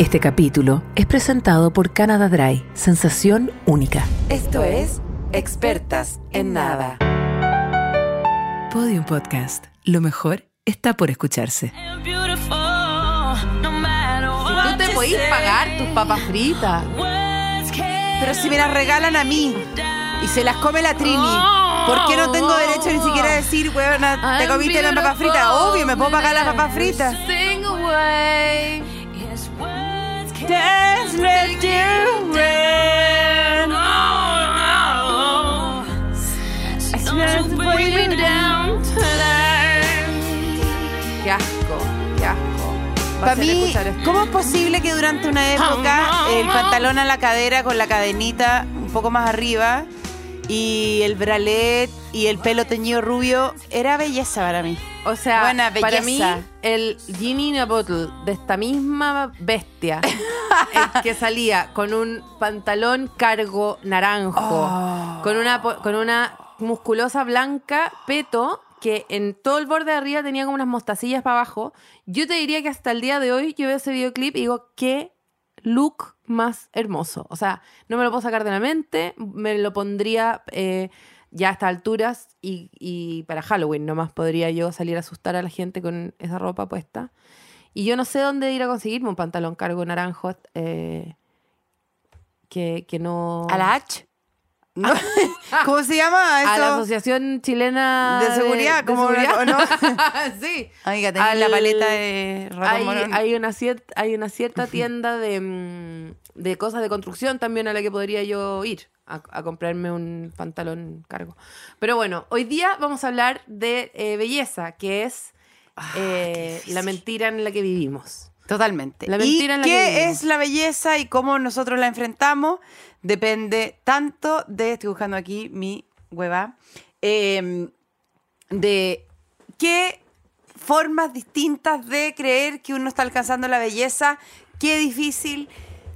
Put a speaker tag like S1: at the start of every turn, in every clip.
S1: Este capítulo es presentado por Canada Dry, sensación única.
S2: Esto es Expertas en Nada.
S1: Podium Podcast. Lo mejor está por escucharse.
S3: Si tú te podís pagar tus papas fritas.
S2: Pero si me las regalan a mí y se las come la Trini, ¿por qué no tengo derecho ni siquiera a decir, weona, te comiste las papas fritas? Obvio, me puedo pagar las papas fritas.
S3: Sing away.
S2: Just let you rain.
S3: Don't bring me down tonight.
S2: Qué asco, qué asco. Para mí. ¿cómo es posible que durante una época el pantalón a la cadera con la cadenita un poco más arriba y el bralet y el pelo teñido rubio era belleza para mí?
S3: O sea,
S2: Buena
S3: para mí, el Ginny in a Bottle de esta misma bestia el que salía con un pantalón cargo naranjo,
S2: Oh.
S3: con, una, con una musculosa blanca, peto, que en todo el borde de arriba tenía como unas mostacillas para abajo. Yo te diría que hasta el día de hoy yo veo ese videoclip y digo, qué look más hermoso. O sea, no me lo puedo sacar de la mente, me lo pondría eh, ya a estas alturas y, para Halloween nomás podría yo salir a asustar a la gente con esa ropa puesta. Y yo no sé dónde ir a conseguirme un pantalón cargo naranjo eh, que, que no...
S2: ¿A la H? No. ¿Cómo se llama
S3: A la
S2: eso?
S3: Asociación Chilena
S2: De seguridad, ¿cómo- o no?
S3: sí.
S2: Tenés la
S3: Al-
S2: paleta de
S3: hay, hay una cierta hay una cierta tienda de, mm, de cosas de construcción también a la que podría yo ir a, a comprarme un pantalón cargo. Pero bueno, hoy día vamos a hablar de eh, belleza, que es
S2: Ah,
S3: eh, la mentira en la que vivimos.
S2: Totalmente.
S3: La mentira
S2: ¿Y
S3: en la que
S2: qué
S3: vivimos.
S2: es la belleza y cómo nosotros la enfrentamos? Depende tanto de, estoy buscando aquí mi hueva, eh, de qué formas distintas de creer que uno está alcanzando la belleza. Qué difícil,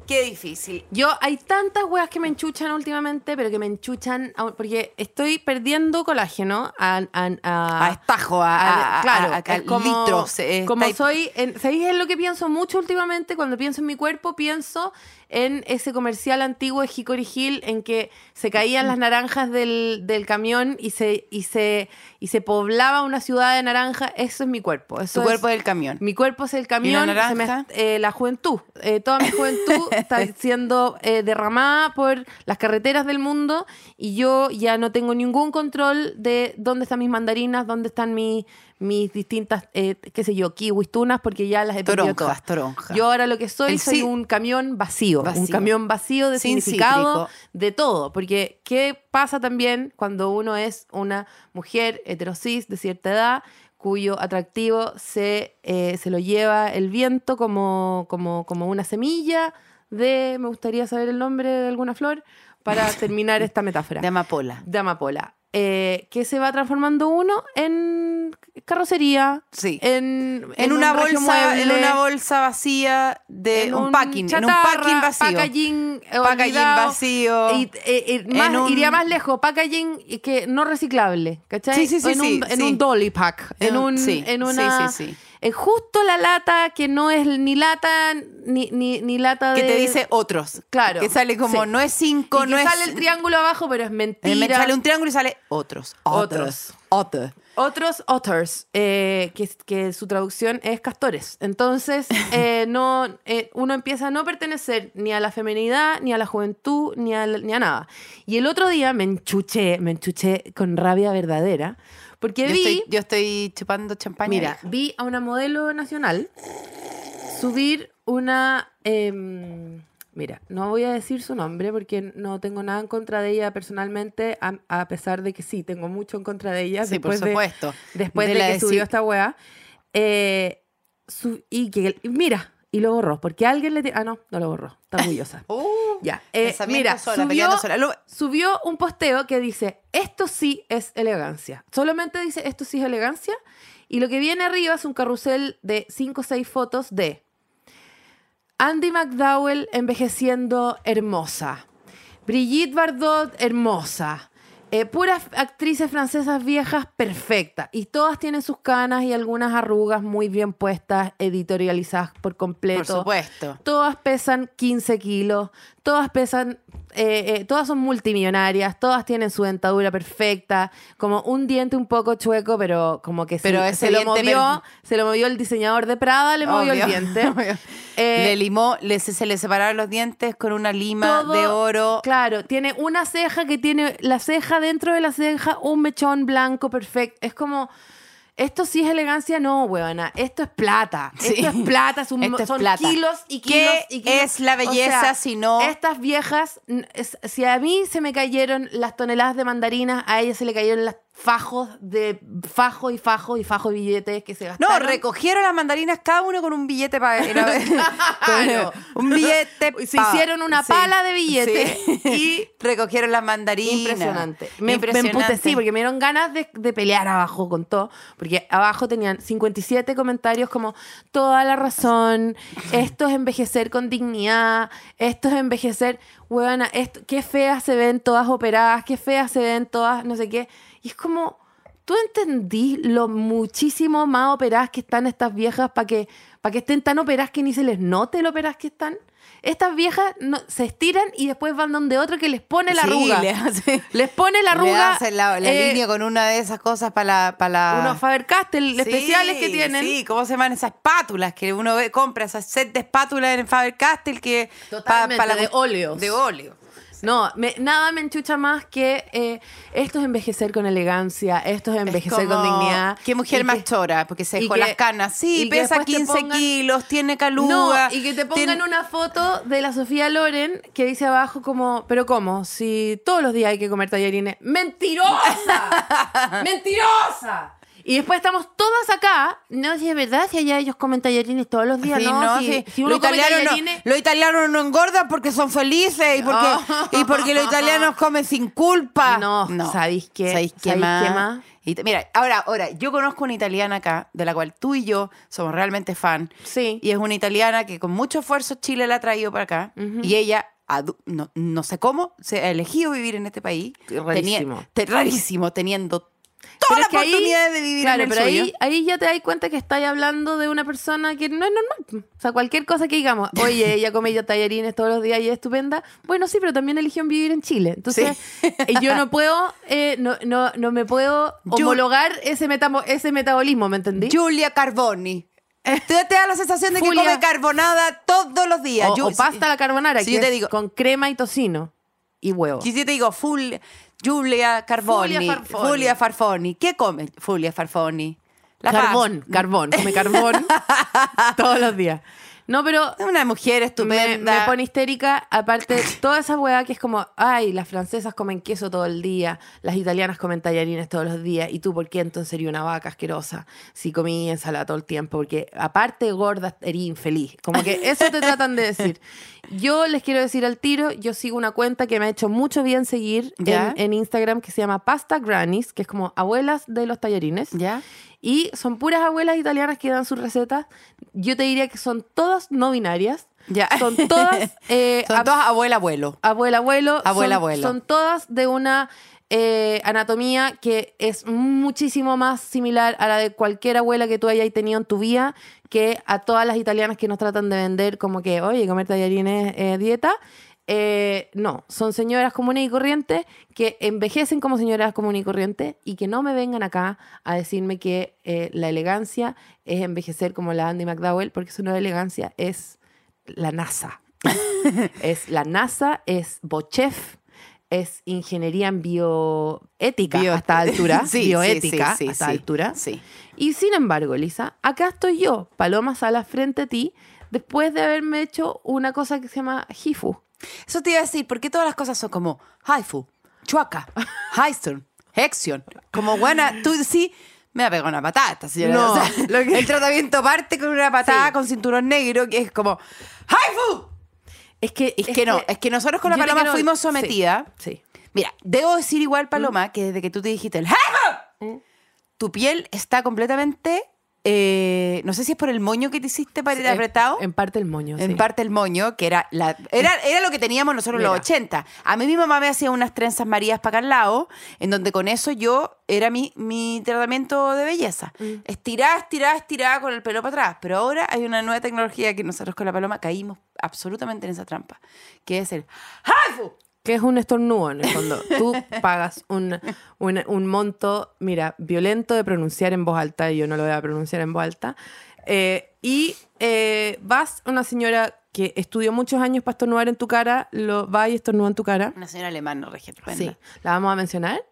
S2: qué difícil.
S3: Yo, hay tantas weas que me enchuchan últimamente, pero que me enchuchan porque estoy perdiendo colágeno a, a- a-
S2: A estajo, a,
S3: claro, es como,
S2: litros. eh,
S3: como soy, en, ¿sabéis en lo que pienso mucho últimamente? Cuando pienso en mi cuerpo, pienso en ese comercial antiguo de Hickory Hill en que se caían las naranjas del, del camión y se, y, se, y se poblaba una ciudad de naranja. Eso es mi cuerpo. Eso
S2: Tu
S3: es-
S2: cuerpo del camión.
S3: mi cuerpo es el camión,
S2: ¿Y la
S3: se me-
S2: naranja?
S3: eh, la juventud. Eh, toda mi juventud está siendo eh, derramada por las carreteras del mundo y yo ya no tengo ningún control de dónde están mis mandarinas, dónde están mis, mis distintas, eh, qué sé yo, kiwis, tunas, porque ya las he perdido
S2: Toronjas,
S3: todas.
S2: toronjas.
S3: Yo ahora lo que soy,
S2: El
S3: soy
S2: sí-
S3: un camión vacío, un camión vacío de
S2: Sin
S3: significado,
S2: cítrico.
S3: de todo. Porque, ¿qué pasa también cuando uno es una mujer heterosis de cierta edad? cuyo atractivo se, eh, se lo lleva el viento como, como, como una semilla de, me gustaría saber el nombre de alguna flor, para terminar esta metáfora.
S2: De amapola.
S3: De amapola. Eh, que se va transformando uno en carrocería,
S2: Sí.
S3: en,
S2: En, una
S3: un regio
S2: bolsa, en una bolsa vacía de
S3: en
S2: un, packing, en un packing vacío.
S3: Packaging, eh,
S2: Packaging vacío.
S3: Y, eh, eh, más-
S2: En un-
S3: Iría más lejos, packaging que no reciclable, ¿cachai?
S2: Sí, sí, sí,
S3: en
S2: sí,
S3: un, en un dolly pack, en,
S2: En un- sí,
S3: en
S2: sí,
S3: una...
S2: sí, sí.
S3: En justo la lata que no es ni lata ni, ni, ni lata
S2: que
S3: de...
S2: te dice otros.
S3: Claro.
S2: Que sale como,
S3: Sí.
S2: no es cinco,
S3: y
S2: no
S3: que
S2: es...
S3: sale el triángulo abajo, pero es
S2: Eh,
S3: mentira.
S2: me sale un triángulo y sale otros.
S3: Otros.
S2: Otros.
S3: Otros otters, eh, que, que su traducción es castores. Entonces, eh, no, eh, uno empieza a no pertenecer ni a la feminidad, ni a la juventud, ni a, ni a nada. Y el otro día me enchuché, me enchuché con rabia verdadera, porque
S2: Yo
S3: vi,
S2: estoy, yo estoy chupando champaña.
S3: mira,
S2: hija.
S3: vi a una modelo nacional subir una... Mira, no voy a decir su nombre porque no tengo nada en contra de ella personalmente, a, a pesar de que sí, tengo mucho en contra de ella.
S2: Sí, por
S3: de-
S2: supuesto.
S3: después
S2: De
S3: que
S2: de
S3: subió
S2: sí.
S3: esta weá. eh, su- y que, mira, y lo borró, porque alguien le... Ah, no, no lo borró, está orgullosa.
S2: Uh,
S3: ya, eh, mira,
S2: sola,
S3: subió,
S2: sola. Lo-
S3: subió un posteo que dice, esto sí es elegancia. Solamente dice, esto sí es elegancia. Y lo que viene arriba es un carrusel de 5 o 6 fotos de Andy McDowell envejeciendo hermosa. Brigitte Bardot hermosa. Eh, puras actrices francesas viejas perfectas. Y todas tienen sus canas y algunas arrugas muy bien puestas, editorializadas por completo.
S2: Por supuesto.
S3: Todas pesan 15 kilos, todas pesan, eh, eh, todas son multimillonarias, todas tienen su dentadura perfecta, como un diente un poco chueco, pero como que
S2: Pero
S3: se, lo movió, se lo movió el diseñador de Prada, le movió el diente. Eh,
S2: le limó, le, se, se le separaron los dientes con una lima
S3: todo-
S2: de oro.
S3: Claro, tiene una ceja que tiene la ceja dentro de la ceja, un mechón blanco perfecto. Es como. Esto sí es elegancia, no, huevona. Esto es plata.
S2: Sí.
S3: Esto es plata, es un-
S2: es
S3: son
S2: plata.
S3: kilos y
S2: ¿Qué
S3: kilos y kilos.
S2: es la belleza si no-
S3: Estas viejas, es- si a mí se me cayeron las toneladas de mandarinas, a ellas se le cayeron las fajos de fajo y fajo y fajo de billetes que se
S2: No,
S3: gastaron.
S2: recogieron las mandarinas cada uno con un billete para
S3: Claro.
S2: un billete
S3: Se hicieron una
S2: sí,
S3: pala de billetes
S2: sí.
S3: y
S2: recogieron las mandarinas.
S3: Impresionante. Me, me
S2: Impresionante.
S3: emputecí porque me dieron ganas de, de pelear abajo con todo. Porque abajo tenían 57 comentarios como toda la razón, esto es envejecer con dignidad, esto es envejecer, huevona, esto, qué feas se ven todas operadas, qué feas se ven todas, no sé qué. Y es como, ¿tú entendí lo muchísimo más operadas que están estas viejas para que, para que estén tan operadas que ni se les note lo operadas que están? Estas viejas no, se estiran y después van donde otro que les pone la
S2: Sí,
S3: arruga.
S2: le hace-
S3: Les pone la
S2: Le
S3: arruga.
S2: hacen la, la
S3: eh,
S2: línea con una de esas cosas para la, para la-
S3: Unos Faber-Castell
S2: Sí,
S3: especiales que tienen.
S2: Sí, ¿cómo se llaman esas espátulas? Que uno ve, compra esas set de espátulas en Faber-Castell que... pa-
S3: Totalmente,
S2: pa la-
S3: de óleos.
S2: De óleo.
S3: No, me- nada me enchucha más que eh, esto es envejecer con elegancia, esto es envejecer
S2: Es
S3: con dignidad.
S2: Qué mujer
S3: Y
S2: más
S3: que-
S2: chora, porque se dejó
S3: que-
S2: las canas. Sí, pesa
S3: después te
S2: 15
S3: pongan-
S2: kilos, tiene
S3: No,
S2: caluga.
S3: y que te pongan una foto de la Sofía Loren que dice abajo como, pero ¿cómo? Si todos los días hay que comer tallarines. ¡Mentirosa! ¡Mentirosa! Y después estamos todas acá. No, si es verdad, si allá ellos comen tallarines todos los días,
S2: Sí,
S3: no,
S2: no,
S3: si,
S2: sí.
S3: si uno
S2: Los
S3: come
S2: italianos no- los italianos no engordan porque son felices y porque, y porque los italianos comen sin culpa.
S3: No, ¿sabéis qué?
S2: ¿Sabéis qué
S3: ¿Sabéis
S2: más?
S3: qué más?
S2: Y mira, ahora, ahora, yo conozco una italiana acá, de la cual tú y yo somos realmente fan.
S3: Sí.
S2: Y es una italiana que con mucho esfuerzo Chile la ha traído para acá. Y ella, no, no sé cómo, se ha elegido vivir en este país.
S3: Rarísimo.
S2: Tenía- te- rarísimo, teniendo
S3: Pero
S2: toda la
S3: es que ahí-
S2: oportunidad de vivir
S3: claro,
S2: en el
S3: pero
S2: suyo.
S3: ahí, ahí ya te das cuenta que estáis hablando de una persona que no es normal. O sea, cualquier cosa que digamos, oye, ella come ya tallarines todos los días y es estupenda. Bueno, sí, pero también eligió vivir en Chile. Entonces, eh, yo no puedo, eh, no, no, no me puedo homologar ese, metamo- ese metabolismo, ¿me entendí?
S2: Julia Carboni. Te, te da la sensación de que come carbonada todos los días.
S3: o,
S2: Yo-
S3: o pasta a la carbonara,
S2: si
S3: que
S2: yo te digo-
S3: con crema y tocino y huevo.
S2: Si yo te digo full, Julia Carboni,
S3: Julia Farfoni.
S2: ¿Qué come Julia Farfoni? La
S3: carbón, carbón, come carbón todos los días. No, pero
S2: Es una mujer estupenda.
S3: me pone histérica. Aparte, toda esa weá que es como, ay, las francesas comen queso todo el día, las italianas comen tallarines todos los días, y tú, ¿por qué entonces sería una vaca asquerosa si comí ensalada todo el tiempo? Porque aparte gorda, eres infeliz. Como que eso te tratan de decir. Yo les quiero decir al tiro, yo sigo una cuenta que me ha hecho mucho bien seguir en Instagram que se llama Pasta Grannies, que es como abuelas de los tallarines.
S2: ¿Ya?
S3: Y son puras abuelas italianas que dan sus recetas. Yo te diría que son todas no binarias.
S2: Ya.
S3: Son todas. eh,
S2: Son
S3: ab-
S2: todas abuela, abuelo.
S3: abuela, abuelo.
S2: Abuela,
S3: son,
S2: abuelo.
S3: Son todas de una eh, anatomía que es muchísimo más similar a la de cualquier abuela que tú hayas tenido en tu vida que a todas las italianas que nos tratan de vender como que, oye, comer tallarines es dieta. Eh, no, son señoras comunes y corrientes que envejecen como señoras comunes y corrientes y que no me vengan acá a decirme que eh, la elegancia es envejecer como la Andy McDowell, porque eso no es elegancia, es la NASA. es la NASA, es Bochef, es ingeniería en bioética
S2: Bio-
S3: a esta altura.
S2: Sí,
S3: bioética
S2: sí, sí,
S3: a esta
S2: sí,
S3: altura. Y sin embargo, Elisa, acá estoy yo, Paloma Salas, frente a ti, después de haberme hecho una cosa que se llama HIFU.
S2: Eso te iba a decir, ¿por qué todas las cosas son como Haifu, Chuaca, Heiston, Hexion? Como buena, tú sí, me ha pegado una patada esta señora.
S3: No,
S2: O sea,
S3: lo que-
S2: El tratamiento parte con una patada
S3: Sí.
S2: con cinturón negro que es como Haifu.
S3: Es que,
S2: Es, que no, es que nosotros con la paloma fuimos sometidas.
S3: Sí.
S2: Mira, debo decir igual, Paloma, que desde que tú te dijiste el Haifu, tu piel está completamente eh, no sé si es por el moño que te hiciste para ir apretado.
S3: En parte el moño,
S2: En
S3: sí.
S2: parte el moño, que era la era, era lo que teníamos nosotros en los
S3: Mira.
S2: 80. A mí mi mamá me hacía unas trenzas marías para acá al lado, en donde con eso yo era mi, mi tratamiento de belleza.
S3: Mm.
S2: Estirada, estirada, estirada con el pelo para atrás. Pero ahora hay una nueva tecnología que nosotros con la paloma caímos absolutamente en esa trampa, que es el ¡Haifu!
S3: Que es un estornudo en el fondo. Tú pagas un, un, un monto, mira, violento de pronunciar en voz alta, y yo no lo voy a pronunciar en voz alta. eh, y eh, vas, una señora que estudió muchos años para estornudar en tu cara, lo va y estornuda en tu cara.
S2: Una señora alemana, estupenda.
S3: Sí, la vamos a mencionar.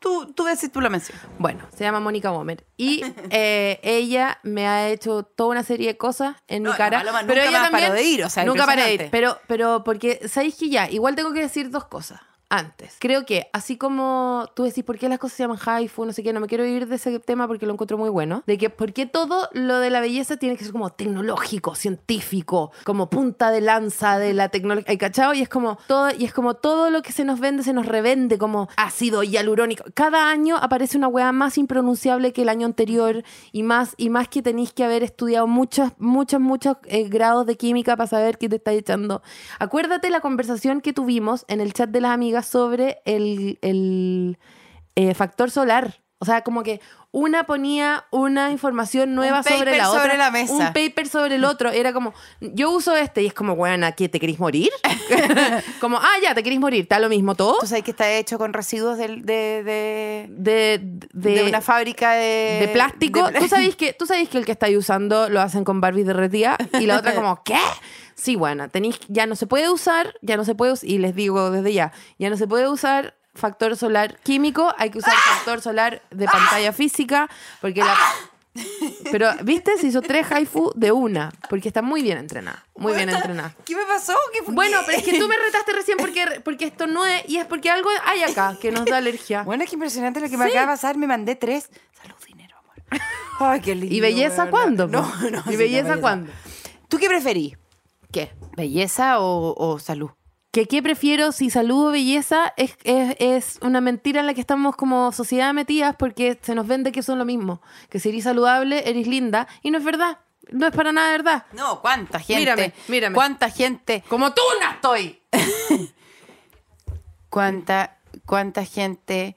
S2: Tú, tú ves si tú la mencionas.
S3: Bueno, se llama Mónica Womer. Y eh, ella me ha hecho toda una serie de cosas en
S2: No,
S3: mi cara.
S2: Paloma
S3: pero
S2: nunca
S3: ella
S2: más
S3: también,
S2: paró de ir, o sea,
S3: Nunca paré de ir. Pero, pero porque, ¿sabéis que ya? Igual tengo que decir dos cosas. Antes, creo que así como tú decís por qué las cosas se llaman haifu, no sé qué, no me quiero ir de ese tema porque lo encuentro muy bueno, de que por qué todo lo de la belleza tiene que ser como tecnológico, científico, como punta de lanza de la tecnología, ¿cachado? Y es como todo y es como todo lo que se nos vende se nos revende como ácido hialurónico. Cada año aparece una weá más impronunciable que el año anterior y más y más que tenéis que haber estudiado muchos muchos muchos eh, grados de química para saber qué te está echando. Acuérdate la conversación que tuvimos en el chat de las amigas sobre el, el, eh, factor solar. O sea, como que una ponía una información nueva
S2: Un
S3: sobre la otra.
S2: sobre la mesa.
S3: Un paper sobre el otro. Era como, yo uso este y es como, ¿a qué te querís morir? como, ah, ya, te querís morir. ¿Está lo mismo todo?
S2: ¿Tú sabes que está hecho con residuos de, de,
S3: De, de,
S2: de una fábrica de...
S3: de plástico. ¿Tú sabéis que, tú sabéis que el que estáis usando lo hacen con Barbie derretida y la otra como, ¿qué? Sí, bueno, tenéis, ya no se puede usar, ya no se puede us- y les digo desde ya, ya no se puede usar factor solar químico, hay que usar factor solar de pantalla física, porque la... Pero, ¿viste? Se hizo tres haifu de una, porque está muy bien entrenada, muy bien entrenada.
S2: ¿Qué me pasó? ¿Qué fue?
S3: Bueno, pero es que tú me retaste recién porque, porque esto no es, y es porque algo hay acá que nos da alergia.
S2: Bueno, es que impresionante lo que me
S3: Sí.
S2: acaba de pasar. Me mandé tres. Salud, dinero, amor. Ay, qué lindo.
S3: ¿Y belleza cuándo?
S2: No, no.
S3: ¿Y
S2: sí,
S3: belleza cuándo?
S2: ¿Tú qué preferís?
S3: ¿Qué?
S2: ¿Belleza o, o salud?
S3: Que qué prefiero si salud o belleza es, es, es una mentira en la que estamos como sociedad metidas porque se nos vende que son lo mismo. Que si eres saludable, eres linda. Y no es verdad. No es para nada verdad.
S2: No, ¿cuánta gente?
S3: Mírame, mírame.
S2: ¿Cuánta gente?
S3: Como tú no estoy.
S2: ¿Cuánta, cuánta gente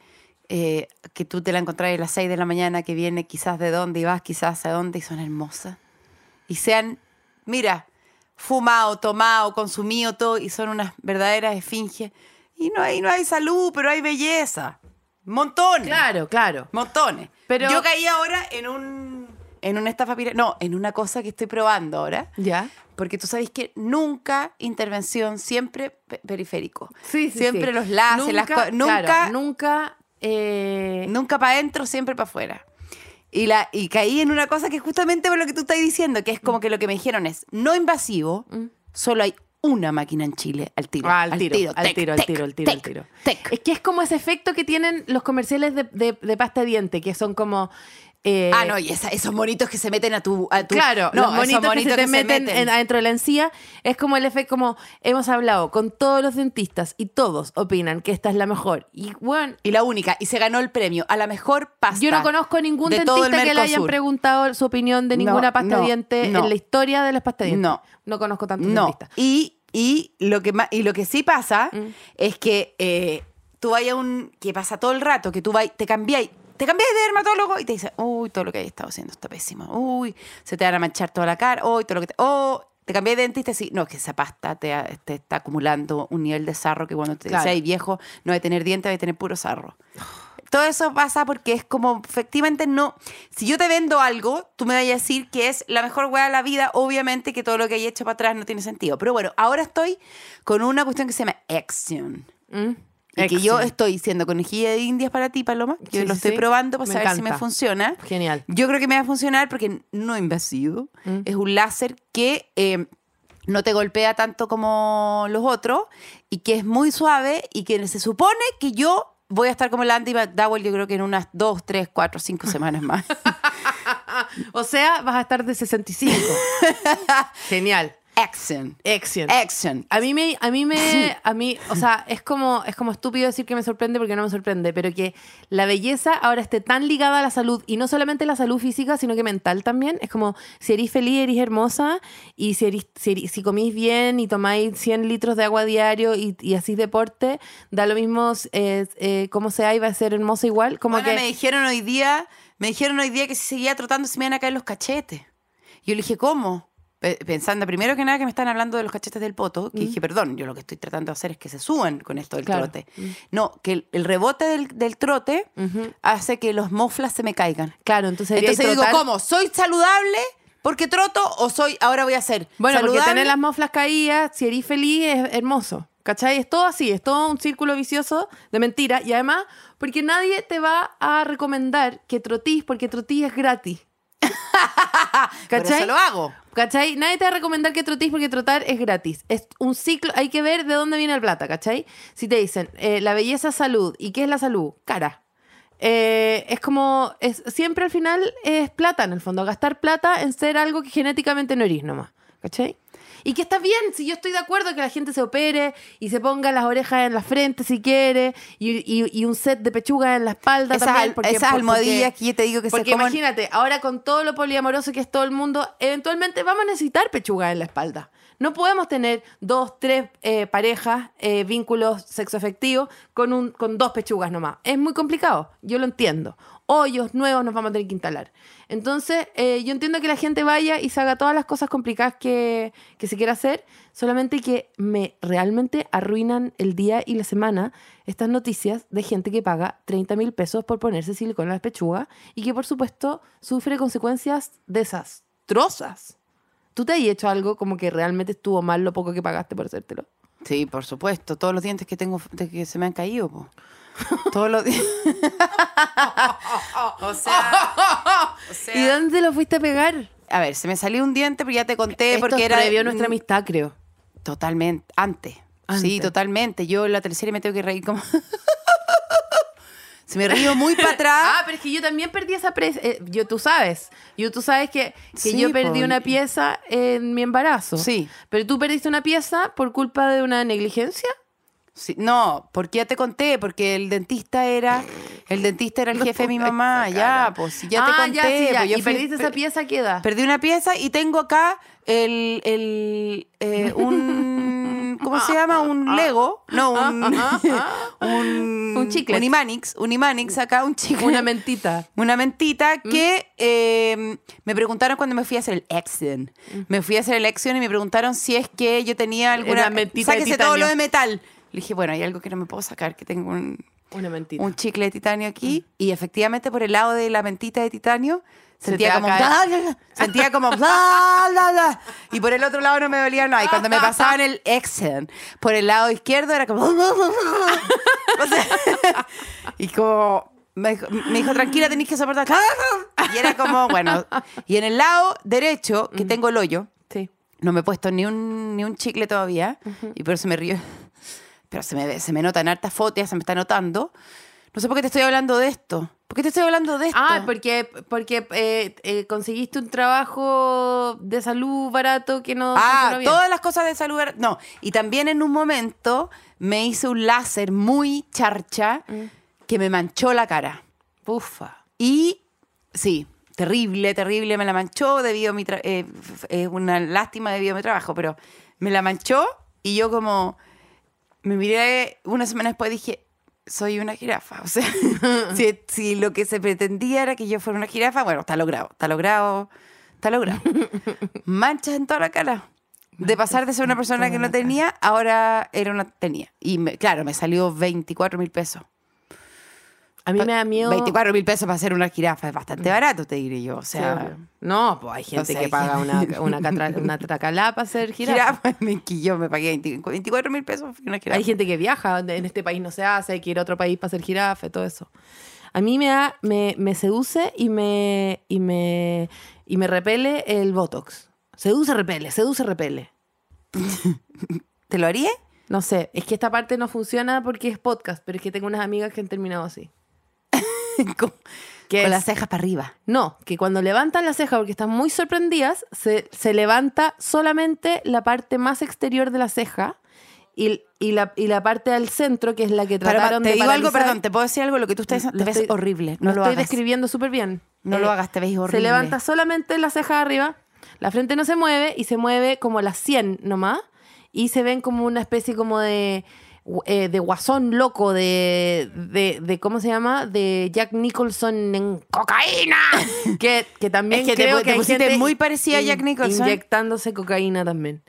S2: eh, que tú te la encontrás a las 6 de la mañana que viene quizás de dónde y vas quizás a dónde y son hermosas? Y sean, mira, fumado, tomado, consumido todo y son unas verdaderas esfinges. Y no hay, no hay salud, pero hay belleza. Montones.
S3: Claro, claro.
S2: Montones.
S3: Pero-
S2: Yo caí ahora en un en una estafa piramidal. No, en una cosa que estoy probando ahora.
S3: ¿Ya?
S2: Porque tú sabes que nunca intervención, siempre pe- periférico.
S3: Sí, sí,
S2: Siempre
S3: sí.
S2: los láseres, las cosas. Nunca,
S3: claro, nunca. eh,
S2: nunca para adentro, siempre para afuera. Y, la, y caí en una cosa que justamente por lo que tú estás diciendo, que es como que lo que me dijeron es no invasivo, solo hay una máquina en Chile al tiro.
S3: Mm. Ah, al tiro, al
S2: tec,
S3: tiro, al tiro, al tiro, al
S2: tec,
S3: tiro.
S2: tec.
S3: Es que es como ese efecto que tienen los comerciales de, de- de pasta de diente, que son como. Eh,
S2: ah, no, y esa- esos monitos que se meten a tu. A tu
S3: Claro,
S2: no,
S3: los
S2: esos
S3: monitos, que
S2: monitos
S3: se te
S2: que
S3: meten,
S2: meten.
S3: en- adentro de la encía. Es como el efecto, como hemos hablado con todos los dentistas y todos opinan que esta es la mejor. Y bueno,
S2: Y la única, y se ganó el premio a la mejor pasta.
S3: yo no conozco ningún
S2: de
S3: dentista que le hayan preguntado su opinión de
S2: No,
S3: ninguna pasta
S2: no,
S3: de diente
S2: no.
S3: en la historia de las pastas de diente.
S2: No.
S3: No conozco tantos
S2: No.
S3: dentistas.
S2: Y, y, lo que, y lo que sí pasa
S3: Mm.
S2: es que eh, tú vayas a un. que pasa todo el rato, que tú vas, te cambiáis. Te cambiáis de dermatólogo y te dice, uy, todo lo que hay estado haciendo está pésimo. Uy, se te van a manchar toda la cara. Uy, todo lo que te. Oh, te cambiáis de dentista y sí, no, es que esa pasta te, está acumulando un nivel de sarro que cuando te
S3: Claro.
S2: seas viejo no va a tener dientes, va a tener puro sarro. Todo eso pasa porque es como, efectivamente, no. Si yo te vendo algo, tú me vas a decir que es la mejor hueá de la vida. Obviamente que todo lo que hay hecho para atrás no tiene sentido. Pero bueno, ahora estoy con una cuestión que se llama Action.
S3: Mm.
S2: Y que yo estoy siendo conejilla de indias para ti, Paloma. Yo
S3: Sí,
S2: lo estoy
S3: sí.
S2: probando para
S3: Me
S2: saber si me
S3: encanta.
S2: funciona.
S3: Genial.
S2: Yo creo que me va a funcionar porque no invasivo.
S3: Mm.
S2: Es un láser que eh, no te golpea tanto como los otros y que es muy suave y que se supone que yo voy a estar como la Andy McDowell yo creo que en unas dos, tres, cuatro, cinco semanas más.
S3: O sea, vas a estar de 65. Genial.
S2: Action.
S3: Action.
S2: Action.
S3: A mí me, a mí me, a mí, o sea, es como, es como estúpido decir que me sorprende porque no me sorprende, pero que la belleza ahora esté tan ligada a la salud y no solamente la salud física, sino que mental también. Es como si eres feliz, eres hermosa y si, eres, si, eres- si comís bien y tomáis 100 litros de agua diario y, y hacís deporte, da lo mismo eh, eh, cómo sea y va a ser hermosa igual. Como
S2: Bueno,
S3: que
S2: me dijeron hoy día, me dijeron hoy día que si seguía trotando se me iban a caer los cachetes. Y yo le dije, ¿cómo? Pe- Pensando primero que nada que me están hablando de los cachetes del poto, que dije, perdón, yo lo que estoy tratando de hacer es que se suban con esto del
S3: Claro.
S2: trote. No, que el, el rebote del, del trote hace que los moflas se me caigan.
S3: Claro, entonces
S2: Entonces digo,
S3: trotar-
S2: ¿cómo? ¿Soy saludable porque troto o soy, ahora voy a ser
S3: Bueno, porque
S2: saludable?
S3: tener las moflas caídas, si eres feliz, es hermoso. ¿Cachai? Es todo así, es todo un círculo vicioso de mentira. Y además, porque nadie te va a recomendar que trotís, porque trotís es gratis. ¿Cachai?
S2: eso lo hago.
S3: ¿Cachai? Nadie te va a recomendar que trotís porque trotar es gratis. Es un ciclo, hay que ver de dónde viene el plata, ¿cachai? Si te dicen, eh, la belleza es salud, ¿y qué es la salud? Cara. Eh, es como, es, siempre al final es plata en el fondo, gastar plata en ser algo que genéticamente no eres nomás, ¿cachai? Y que está bien, si yo estoy de acuerdo que la gente se opere y se ponga las orejas en la frente si quiere y, y- y un set de pechuga en la espalda
S2: Esas,
S3: también. porque-
S2: esas almohadillas
S3: porque-
S2: que yo te digo que se
S3: porque
S2: comen...
S3: imagínate, ahora con todo lo poliamoroso que es todo el mundo, eventualmente vamos a necesitar pechuga en la espalda. No podemos tener dos, tres eh, parejas, eh, vínculos sexoafectivos con, un, con dos pechugas nomás. Es muy complicado, yo lo entiendo. Hoyos nuevos nos vamos a tener que instalar. Entonces, eh, yo entiendo que la gente vaya y se haga todas las cosas complicadas que, que se quiera hacer, solamente que me realmente arruinan el día y la semana estas noticias de gente que paga 30 mil pesos por ponerse silicona en las pechugas y que, por supuesto, sufre consecuencias desastrosas. ¿Tú te has hecho algo como que realmente estuvo mal lo poco que pagaste por hacértelo?
S2: Sí, por supuesto. Todos los dientes que tengo que se me han caído, po. Todos los dientes. o sea, o sea-
S3: ¿Y dónde lo fuiste a pegar?
S2: a ver, se me salió un diente, pero ya te conté
S3: Esto
S2: porque era
S3: previo a nuestra amistad, creo.
S2: Totalmente, antes. Sí, totalmente. Yo en la tercera me tengo que reír como Se me río muy para atrás.
S3: Ah, pero es que yo también perdí esa presa. yo, tú sabes. Yo, tú sabes que, que
S2: Sí,
S3: yo perdí una pieza en mi embarazo.
S2: Sí.
S3: Pero tú perdiste una pieza por culpa de una negligencia.
S2: Sí, no, porque ya te conté, porque el dentista era el dentista era el jefe de mi mamá, ya, pues si ya te
S3: Ah,
S2: conté,
S3: ya, sí, ya.
S2: pues, yo
S3: y
S2: fui-
S3: perdiste esa pieza, ¿a ¿qué edad?
S2: Perdí una pieza y tengo acá el, el eh, un ¿cómo se llama? Un Lego, no, un un,
S3: Un chiclet.
S2: un Imanix, un Imanix acá, un chicle.
S3: Una mentita.
S2: Una mentita
S3: Mm.
S2: que eh, me preguntaron cuando me fui a hacer el Action. Me fui a hacer el Action y me preguntaron si es que yo tenía alguna...
S3: Una mentita de
S2: Sáquese todo lo de metal. Le dije, bueno, hay algo que no me puedo sacar, que tengo un,
S3: Una mentita.
S2: un chicle de titanio aquí. Y efectivamente por el lado de la mentita de titanio
S3: Se
S2: sentía
S3: te
S2: como...
S3: va a
S2: sentía como... Y por el otro lado no me dolía nada. Y cuando me pasaban el Action por el lado izquierdo era como... O sea, y como me dijo, me dijo, tranquila, tenéis que soportar. Y era como, bueno. Y en el lado derecho, que tengo el hoyo,
S3: Sí.
S2: no me he puesto ni un, ni un chicle todavía. Y por eso me río. Pero se me, se me nota en ya se me está notando. No sé por qué te estoy hablando de esto. ¿Por qué te estoy hablando de esto?
S3: Ah, porque, porque eh, eh, conseguiste un trabajo de salud barato que no
S2: Ah,
S3: bien.
S2: todas las cosas de salud. No, y también en un momento me hice un láser muy charcha
S3: Mm.
S2: que me manchó la cara.
S3: Ufa.
S2: Y sí, terrible, terrible, me la manchó debido a mi eh, es una lástima debido a mi trabajo, pero me la manchó y yo como me miré una semana después y dije, soy una jirafa. O sea, si, si lo que se pretendía era que yo fuera una jirafa, bueno, está logrado, está logrado, está logrado. Manchas en toda la cara. De pasar de ser una persona que no tenía, ahora era una tenía. Y me- claro, me salió 24 mil pesos.
S3: A mí me da miedo.
S2: 24 mil pesos para hacer una jirafa es bastante barato, te diré yo. O
S3: Sí,
S2: sea,
S3: obvio. no, pues hay gente
S2: o sea,
S3: que paga una,
S2: gente-
S3: una, catra- una tracalá para hacer jirafa.
S2: jirafa, me yo me pagué 20 24 mil pesos una jirafa.
S3: Hay gente que viaja, en este país no se hace, hay que ir a otro país para hacer jirafa todo eso. A mí me, da, me, me seduce y me, y, me, y me repele el Botox. Seduce, repele, seduce, repele.
S2: ¿Te lo haría?
S3: No sé, es que esta parte no funciona porque es podcast, pero es que tengo unas amigas que han terminado así.
S2: con, las cejas para arriba.
S3: No, que cuando levantan la ceja porque están muy sorprendidas, se, se levanta solamente la parte más exterior de la ceja y, y la, y la parte del centro, que es la que trataron
S2: te
S3: de
S2: digo algo, perdón, te puedo decir algo, lo que tú estás diciendo, te ves
S3: estoy-
S2: horrible, no
S3: lo,
S2: lo,
S3: estoy
S2: hagas.
S3: describiendo súper bien.
S2: No lo hagas, te ves horrible.
S3: Se levanta solamente la ceja de arriba, la frente no se mueve y se mueve como la 100 nomás y se ven como una especie como de eh, de guasón loco de, de, de- ¿cómo se llama? De Jack Nicholson en cocaína que, que también
S2: Es que
S3: creo que
S2: te
S3: hay gente
S2: muy parecida a Jack Nicholson.
S3: inyectándose cocaína también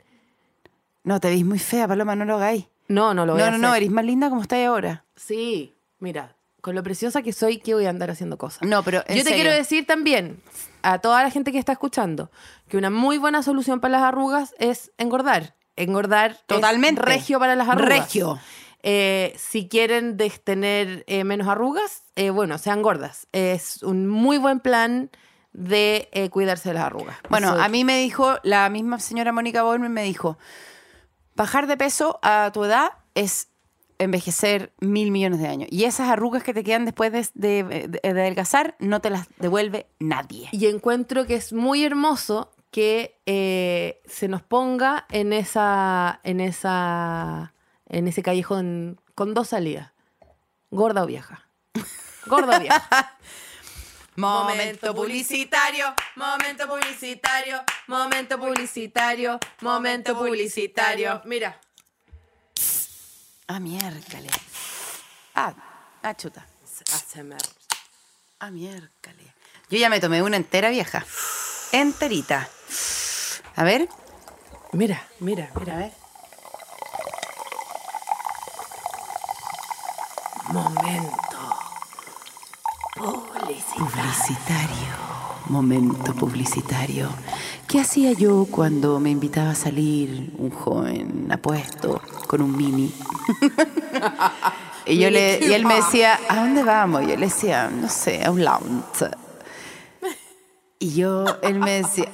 S2: No, te ves muy fea, Paloma, no lo hagáis.
S3: no, no lo voy
S2: No,
S3: a
S2: no, eres más linda como estás ahora.
S3: Sí, mira, con lo preciosa que soy, que voy a andar haciendo cosas.
S2: No, pero en
S3: Yo te
S2: serio.
S3: quiero decir también a toda la gente que está escuchando que una muy buena solución para las arrugas es engordar. Engordar es
S2: Totalmente.
S3: regio para las arrugas.
S2: Regio.
S3: Eh, si quieren tener eh, menos arrugas, eh, bueno, sean gordas. Es un muy buen plan de cuidarse de las arrugas.
S2: Bueno,
S3: Eso-
S2: a mí me dijo, la misma señora Mónica Bormen me dijo, bajar de peso a tu edad es envejecer mil millones de años. Y esas arrugas que te quedan después de, de- de- de adelgazar, no te las devuelve nadie.
S3: Y encuentro que es muy hermoso que eh, se nos ponga en esa, en esa, en ese callejón con dos salidas. Gorda o vieja. Gorda o vieja.
S2: Momento publicitario,
S3: momento publicitario, momento publicitario, momento publicitario. Mira.
S2: Ah, miércale. Ah, ah, chuta.
S3: ASMR.
S2: Ah, miércale. Yo ya me tomé una entera vieja. Enterita. A ver.
S3: Mira, mira, mira.
S2: A ver.
S3: Momento publicitario.
S2: Publicitario. Momento publicitario. ¿Qué hacía yo cuando me invitaba a salir un joven apuesto con un mini? y, yo le, y él me decía, ¿a dónde vamos? Y yo le decía, no sé, a un lounge. Y yo, él me decía,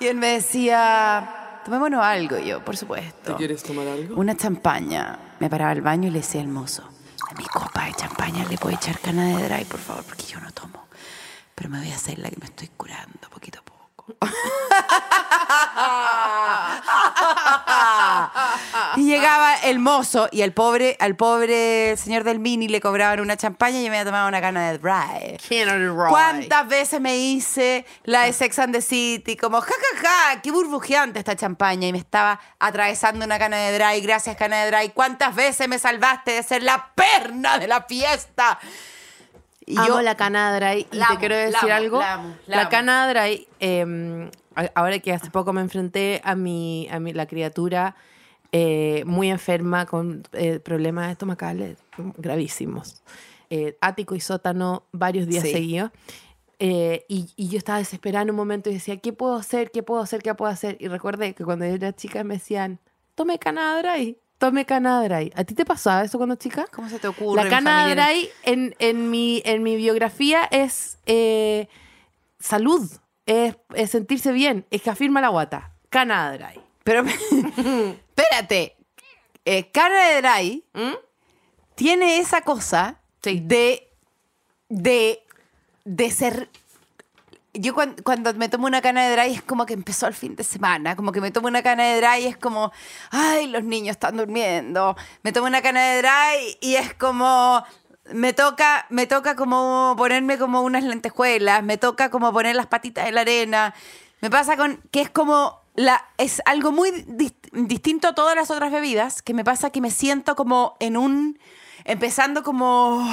S2: y él me decía, tomémonos algo. Y yo, por supuesto.
S3: ¿Quieres tomar algo?
S2: Una champaña. Me paraba al baño y le decía al mozo, a mi copa de champaña le puede echar cana de dry, por favor, porque yo no tomo. Pero me voy a hacer la que me estoy curando poquito a poco. llegaba el mozo y al pobre, al pobre señor del mini le cobraban una champaña y yo me había tomado una cana de dry. ¿Cuántas veces me hice la de Sex and the City? Como, ja, ja, ja, qué burbujeante esta champaña. Y me estaba atravesando una cana de dry. Gracias, cana de dry. ¿Cuántas veces me salvaste de ser la perna de la fiesta? Y
S3: Amo la cana dry y
S2: La
S3: te
S2: amo,
S3: quiero
S2: la
S3: decir
S2: amo,
S3: algo.
S2: la amo, la
S3: La
S2: amo.
S3: cana dry, eh, ahora que hace poco me enfrenté a mi, a mi la criatura eh, muy enferma con eh, problemas estomacales gravísimos, eh, ático y sótano varios días
S2: Sí.
S3: seguidos. Eh, y, y yo estaba desesperada en un momento y decía, ¿qué puedo hacer? ¿Qué puedo hacer? ¿Qué puedo hacer? Y recordé que cuando yo era chica me decían, tome cana dry, tome cana dry. ¿A ti te pasaba eso cuando chica?
S2: ¿Cómo se te ocurre?
S3: La
S2: mi
S3: cana
S2: familia?
S3: dry en, en, mi, en mi biografía es eh, salud, es, es sentirse bien, es que afirma la guata. Cana dry.
S2: Pero, espérate. Eh, cana de dry
S3: ¿Mm?
S2: tiene esa cosa
S3: Sí.
S2: de, de, de ser... Yo cuan- cuando, me tomo una cana de dry es como que empezó el fin de semana, como que me tomo una cana de dry y es como, ay, los niños están durmiendo. Me tomo una cana de dry y es como, me toca, me toca como ponerme como unas lentejuelas, me toca como poner las patitas en la arena. Me pasa con que es como la es algo muy dis- distinto a todas las otras bebidas, que me pasa que me siento como en un empezando como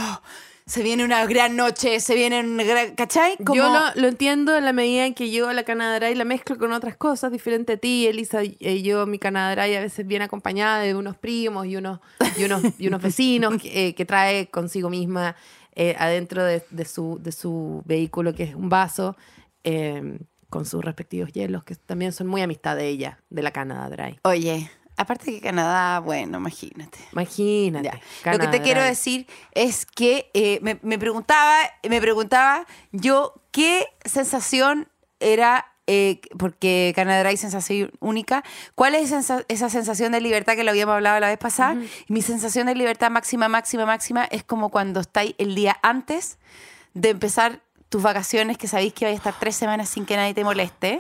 S2: se viene una gran noche, se viene un gran, ¿cachai? Como,
S3: Yo lo, lo entiendo en la medida en que yo la cana dry la mezclo con otras cosas diferentes a ti, Elisa. eh, yo mi cana dry a veces viene acompañada de unos primos y unos, y unos, y unos vecinos que, eh, que trae consigo misma eh, adentro de, de su, de su vehículo, que es un vaso, eh, con sus respectivos hielos, que también son muy amistad de ella, de la cana dry.
S2: Oye, aparte que Canadá, bueno, imagínate.
S3: Imagínate.
S2: Lo que
S3: Canadá
S2: te quiero decir es que eh, me, me preguntaba, me preguntaba yo qué sensación era eh, porque Canadá Dry es sensación única. ¿Cuál es esa, sensación de libertad que lo habíamos hablado la vez pasada? Mi sensación de libertad máxima, máxima, máxima es como cuando estáis el día antes de empezar tus vacaciones, que sabéis que vais a estar tres semanas sin que nadie te moleste.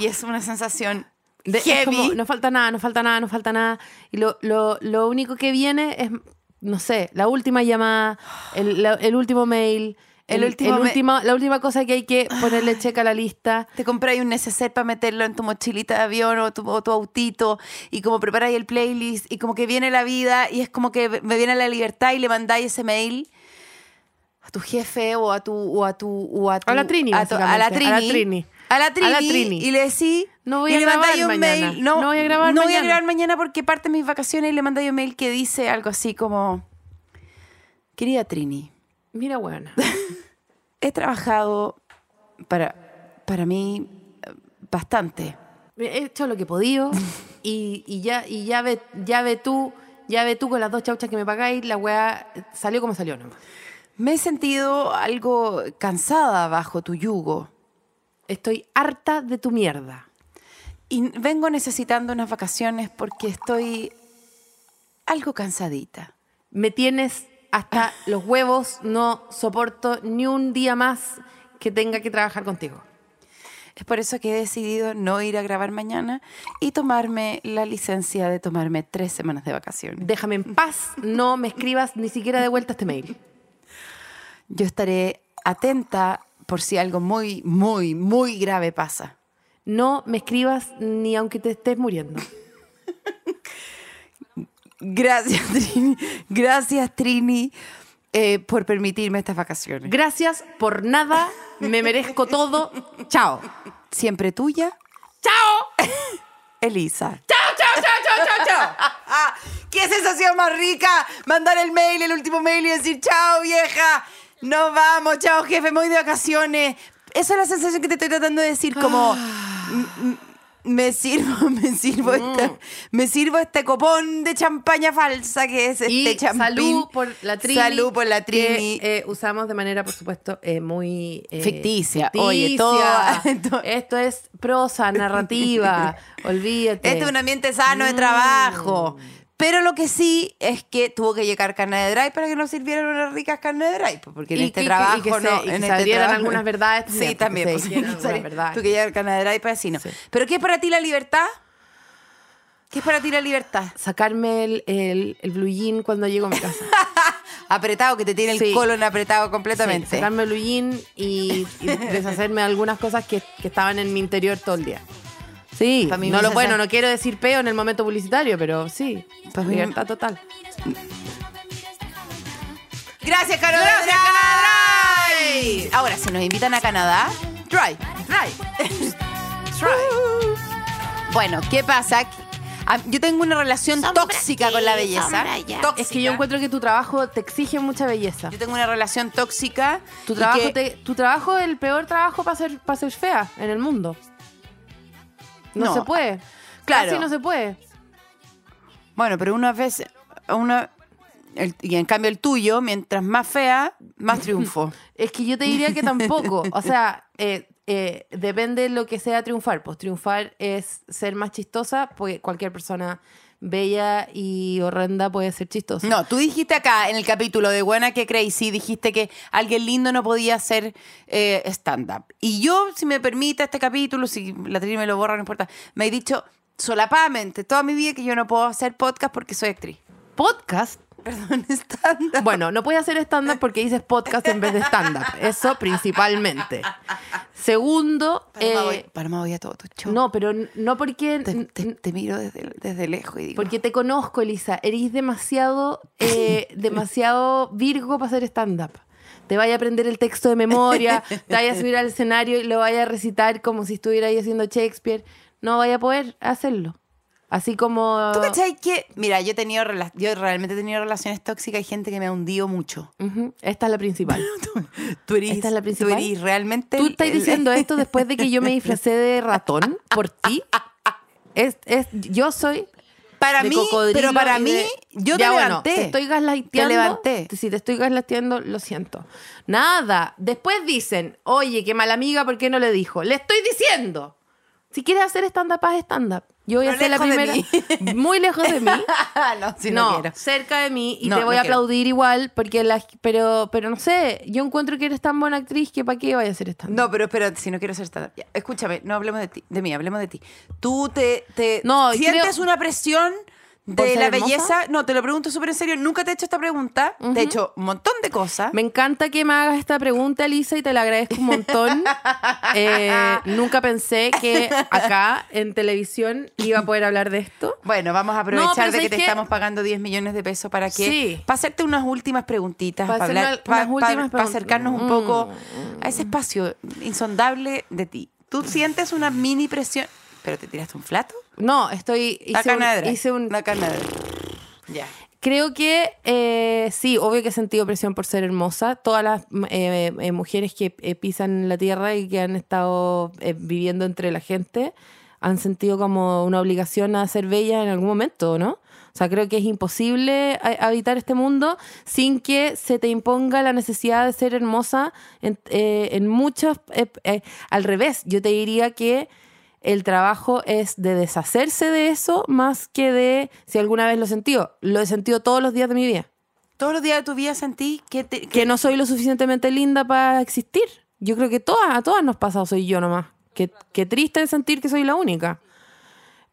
S2: Y es una sensación
S3: De- es
S2: heavy.
S3: como, no falta nada, no falta nada, no falta nada. Y lo, lo, lo único que viene es, no sé, la última llamada, el, la- el último mail,
S2: El
S3: el,
S2: último
S3: el
S2: me-
S3: última- la última cosa que hay que ponerle checa a la lista.
S2: Te compráis un neceser para meterlo en tu mochilita de avión o tu, o tu autito y como preparáis el playlist y como que viene la vida y es como que me viene la libertad y le mandáis ese mail a tu jefe o a tu o a tu o a, tu-
S3: A la Trini,
S2: a, tu- a la
S3: básicamente, a la
S2: Trini
S3: Trini.
S2: a la Trini,
S3: A la Trini.
S2: y le decís
S3: No voy a grabar mañana.
S2: mail no,
S3: No voy a grabar
S2: no voy a
S3: mañana.
S2: grabar mañana porque parte de mis vacaciones y le mandáis un mail que dice algo así como querida Trini
S3: Mira, buena.
S2: he trabajado para para mí eh, bastante
S3: He hecho lo que he podido y, y ya, y ya ve, ya ve tú, ya ve tú con las dos chauchas que me pagáis, la weá salió como salió nomás.
S2: Me he sentido algo cansada bajo tu yugo
S3: Estoy harta de tu mierda.
S2: y vengo necesitando unas vacaciones porque estoy algo cansadita.
S3: Me tienes hasta los huevos, no soporto ni un día más que tenga que trabajar contigo.
S2: Es por eso que he decidido no ir a grabar mañana y tomarme la licencia de tomarme tres semanas de vacaciones.
S3: Déjame en paz, no me escribas ni siquiera de vuelta este mail.
S2: Yo estaré atenta por si algo muy, muy, muy grave pasa.
S3: No me escribas ni aunque te estés muriendo.
S2: Gracias, Trini. Gracias, Trini, eh, por permitirme estas vacaciones.
S3: Gracias por nada, me merezco todo. Chao.
S2: Siempre tuya,
S3: ¡Chao!
S2: Elisa.
S3: ¡Chao, chao, chao, chao, chao, chao!
S2: ¡Qué sensación más rica! Mandar el mail, el último mail y decir, chao vieja, nos vamos, chao jefe, me voy de vacaciones. Esa es la sensación que te estoy tratando de decir, como m- me sirvo, me sirvo, este, me sirvo este copón de champaña falsa que es este champín.
S3: salud por la Trini.
S2: Salud por la Trini.
S3: que, eh, usamos de manera, por supuesto, eh, muy... eh,
S2: Ficticia. Oye, todo- todo-
S3: Esto es prosa, narrativa. Olvídate.
S2: Este es un ambiente sano de
S3: Mm.
S2: trabajo. Pero lo que sí es que tuvo que llegar carne de dry para que nos sirvieran unas ricas carne de dry, porque en
S3: Y
S2: este
S3: y
S2: trabajo
S3: que se-
S2: no.
S3: y que
S2: en
S3: se
S2: este trabajo-
S3: algunas verdades
S2: Sí,
S3: también, se
S2: pues. Tuvo que llegar carne de dry para así no.
S3: Sí.
S2: ¿Pero qué es para ti la libertad? ¿Qué es para ti la libertad?
S3: Sacarme el, el, el blue jean cuando llego a mi casa.
S2: Apretado, que te tiene el
S3: Sí.
S2: colon apretado
S3: Sí,
S2: completamente.
S3: sacarme el blue jean y, y deshacerme de algunas cosas que, que estaban en mi interior todo el día. Sí,
S2: Pa' mí
S3: no lo bueno, no quiero decir peo en el momento publicitario, pero sí,
S2: mí-
S3: libertad total.
S2: Gracias, Caro de
S3: Gracias,
S2: Dry. Ahora, si nos invitan a Canadá, try.
S3: Try.
S2: Bueno, ¿qué pasa? Ah, Yo tengo una relación tóxica con la belleza.
S3: Es que yo encuentro que tu trabajo te exige mucha belleza.
S2: Yo tengo una relación tóxica.
S3: Tu trabajo,
S2: que-
S3: te- tu trabajo es el peor trabajo para ser, para ser fea en el mundo. No,
S2: No.
S3: se puede.
S2: Claro.
S3: Casi no se puede.
S2: Bueno, pero una vez, una, el- y en cambio el tuyo, mientras más fea, más triunfo.
S3: Es que yo te diría que tampoco. O sea, eh, eh, depende de lo que sea triunfar. Pues triunfar es ser más chistosa, pues cualquier persona bella y horrenda puede ser chistosa.
S2: No, tú dijiste acá en el capítulo de Buena que Crazy, dijiste que alguien lindo no podía hacer eh, stand-up. Y yo, si me permite este capítulo, si la Trini me lo borra, no importa, me he dicho solapadamente toda mi vida que yo no puedo hacer podcast porque soy actriz.
S3: Podcast.
S2: Perdón, stand-up.
S3: Bueno, no puedes hacer stand-up porque dices podcast en vez de stand-up. Eso principalmente. Segundo,
S2: Paloma,
S3: eh,
S2: voy, Paloma, voy a todo tu show.
S3: no, pero no porque...
S2: Te, te- te miro desde, desde lejos y digo...
S3: Porque te conozco, Elisa. Eres demasiado, eh, demasiado virgo para hacer stand-up. Te vaya a aprender el texto de memoria, te vaya a subir al escenario y lo vaya a recitar como si estuviera ahí haciendo Shakespeare. No vaya a poder hacerlo. Así como...
S2: ¿Tú cachai que, mira, yo he tenido, yo realmente he tenido relaciones tóxicas y gente que me ha hundido mucho.
S3: Esta es la principal.
S2: Tú eres,
S3: Esta es la
S2: tú
S3: principal.
S2: eres realmente...
S3: ¿Tú estás
S2: el-
S3: diciendo esto después de que yo me disfracé de ratón por ti? Es, es, yo soy
S2: Para mí- pero para mí,
S3: de-
S2: yo te
S3: ya,
S2: levanté.
S3: Bueno, te estoy gaslighteando.
S2: Te levanté.
S3: Si te estoy gaslighteando, lo siento. Nada. Después dicen, oye, qué mala amiga, ¿por qué no le dijo? Le estoy diciendo. Si quieres hacer stand-up, haz stand-up. Yo voy a ser la primera. Muy lejos de mí.
S2: no, si no,
S3: no,
S2: quiero.
S3: cerca de mí y
S2: No,
S3: te voy a aplaudir igual, porque la, pero, pero no sé, yo encuentro que eres tan buena actriz que para qué vaya a ser stand
S2: No, pero espera, si no quiero ser stand-up. Escúchame, no hablemos de ti, de mí, hablemos de ti. ¿Tú te, te
S3: No,
S2: sientes
S3: creo-
S2: una presión
S3: ¿Por
S2: de la
S3: hermosa?
S2: belleza? No, te lo pregunto súper en serio. Nunca te he hecho esta pregunta. Te he hecho un montón de cosas.
S3: Me encanta que me hagas esta pregunta, Elisa, y te la agradezco un montón. Eh, nunca pensé que acá en televisión iba a poder hablar de esto.
S2: Bueno, vamos a aprovechar de que
S3: ¿sabes
S2: te estamos pagando 10 millones de pesos para que
S3: Sí.
S2: para hacerte unas últimas preguntitas,
S3: Para
S2: hablar, para,
S3: últimas
S2: acercarnos un
S3: Mm.
S2: poco a ese espacio insondable de ti. ¿Tú sientes una mini presión? ¿Pero te tiraste un flato?
S3: No, estoy.
S2: La
S3: Hice un,
S2: canadra.
S3: hice un-
S2: La canadra. Ya.
S3: Creo que eh, sí, obvio que he sentido presión por ser hermosa. Todas las eh, eh, mujeres que eh, pisan la tierra y que han estado viviendo entre la gente han sentido como una obligación a ser bellas en algún momento, ¿no? O sea, creo que es imposible ha- habitar este mundo sin que se te imponga la necesidad de ser hermosa en, eh, en muchos... al revés, yo te diría que el trabajo es de deshacerse de eso más que de si alguna vez lo he sentido. Lo he sentido todos los días de mi vida.
S2: Todos los días de tu vida sentí que, te, que-
S3: Que no soy lo suficientemente linda para existir. Yo creo que todas, a todas nos pasa, soy yo nomás. Qué, qué triste es sentir que soy la única.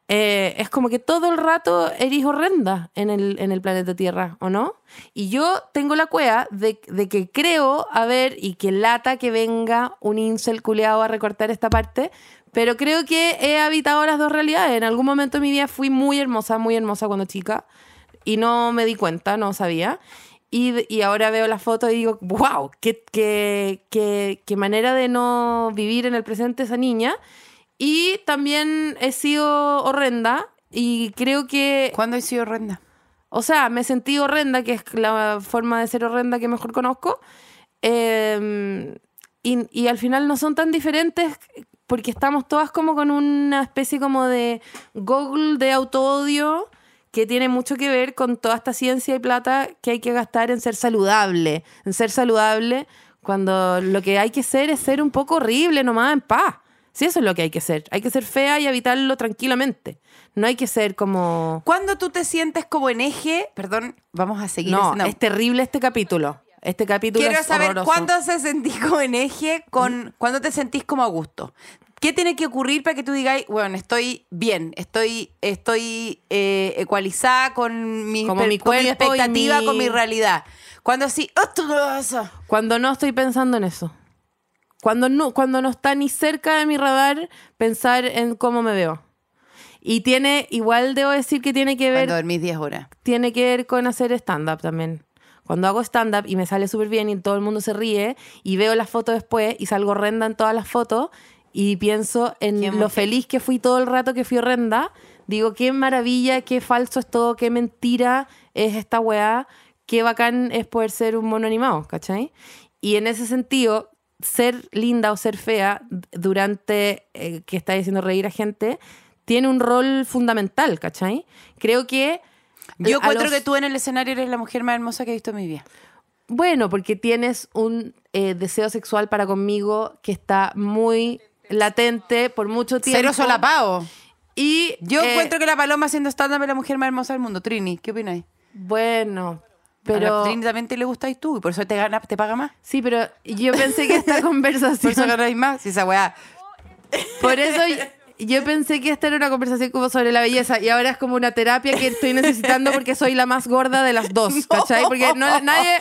S3: Eh, es como que todo el rato eres horrenda en el, en el planeta Tierra, ¿o no? Y yo tengo la cueva de, de que creo, a ver, y que lata que venga un incel culeado a recortar esta parte, pero creo que he habitado las dos realidades. En algún momento de mi vida fui muy hermosa, muy hermosa cuando chica, y no me di cuenta, no sabía. Y, y ahora veo las fotos y digo, wow, qué, qué, qué, qué manera de no vivir en el presente esa niña. Y también he sido horrenda y creo que,
S2: ¿Cuándo he sido horrenda?
S3: o sea, me sentí horrenda, que es la forma de ser horrenda que mejor conozco. Eh, y, y al final no son tan diferentes porque estamos todas como con una especie como de goggle de autoodio que tiene mucho que ver con toda esta ciencia y plata que hay que gastar en ser saludable, en ser saludable cuando lo que hay que ser es ser un poco horrible nomás en paz. Sí, eso es lo que hay que ser. Hay que ser fea y habitarlo tranquilamente. No hay que ser como...
S2: ¿Cuándo tú te sientes como en eje? Perdón, vamos a seguir.
S3: No,
S2: no.
S3: es terrible este capítulo. Este capítulo
S2: Quiero
S3: es
S2: saber
S3: horroroso.
S2: cuándo se sentís como en eje con cuándo te sentís como a gusto. ¿Qué tiene que ocurrir para que tú digáis, bueno, estoy bien, estoy, estoy eh, ecualizada con mi,
S3: Como mi
S2: con
S3: cuerpo
S2: expectativa,
S3: mi-
S2: con mi realidad? Cuando así, "Esto no pasa".
S3: Cuando no estoy pensando en eso. Cuando no, cuando no está ni cerca de mi radar pensar en cómo me veo. Y tiene, igual debo decir que tiene que ver
S2: cuando dormís 10 horas.
S3: tiene que ver con hacer stand-up también. Cuando hago stand-up y me sale súper bien y todo el mundo se ríe y veo las fotos después y salgo horrenda en todas las fotos y pienso en lo feliz que fui todo el rato que fui horrenda, digo, qué maravilla, qué falso es todo, qué mentira es esta weá, qué bacán es poder ser un mono animado, ¿cachai? Y en ese sentido, ser linda o ser fea durante eh, que está diciendo reír a gente tiene un rol fundamental, ¿cachai? Creo que...
S2: Yo
S3: a
S2: encuentro
S3: los-
S2: que tú en el escenario eres la mujer más hermosa que he visto en mi vida.
S3: Bueno, porque tienes un eh, deseo sexual para conmigo que está muy latente por mucho tiempo.
S2: Cero solapao.
S3: Y
S2: Yo
S3: eh,
S2: encuentro que la Paloma haciendo stand-up es la mujer más hermosa del mundo. Trini, ¿qué opináis?
S3: Bueno,
S2: Pero... A Trini también te le gustáis tú y por eso te, gana, te paga más.
S3: Sí, pero yo pensé que esta
S2: Por
S3: conversación...
S2: eso ganáis más. Si esa weá.
S3: Por eso yo, yo pensé que esta era una conversación como sobre la belleza y ahora es como una terapia que estoy necesitando porque soy la más gorda de las dos, ¿cachai? Porque no, nadie,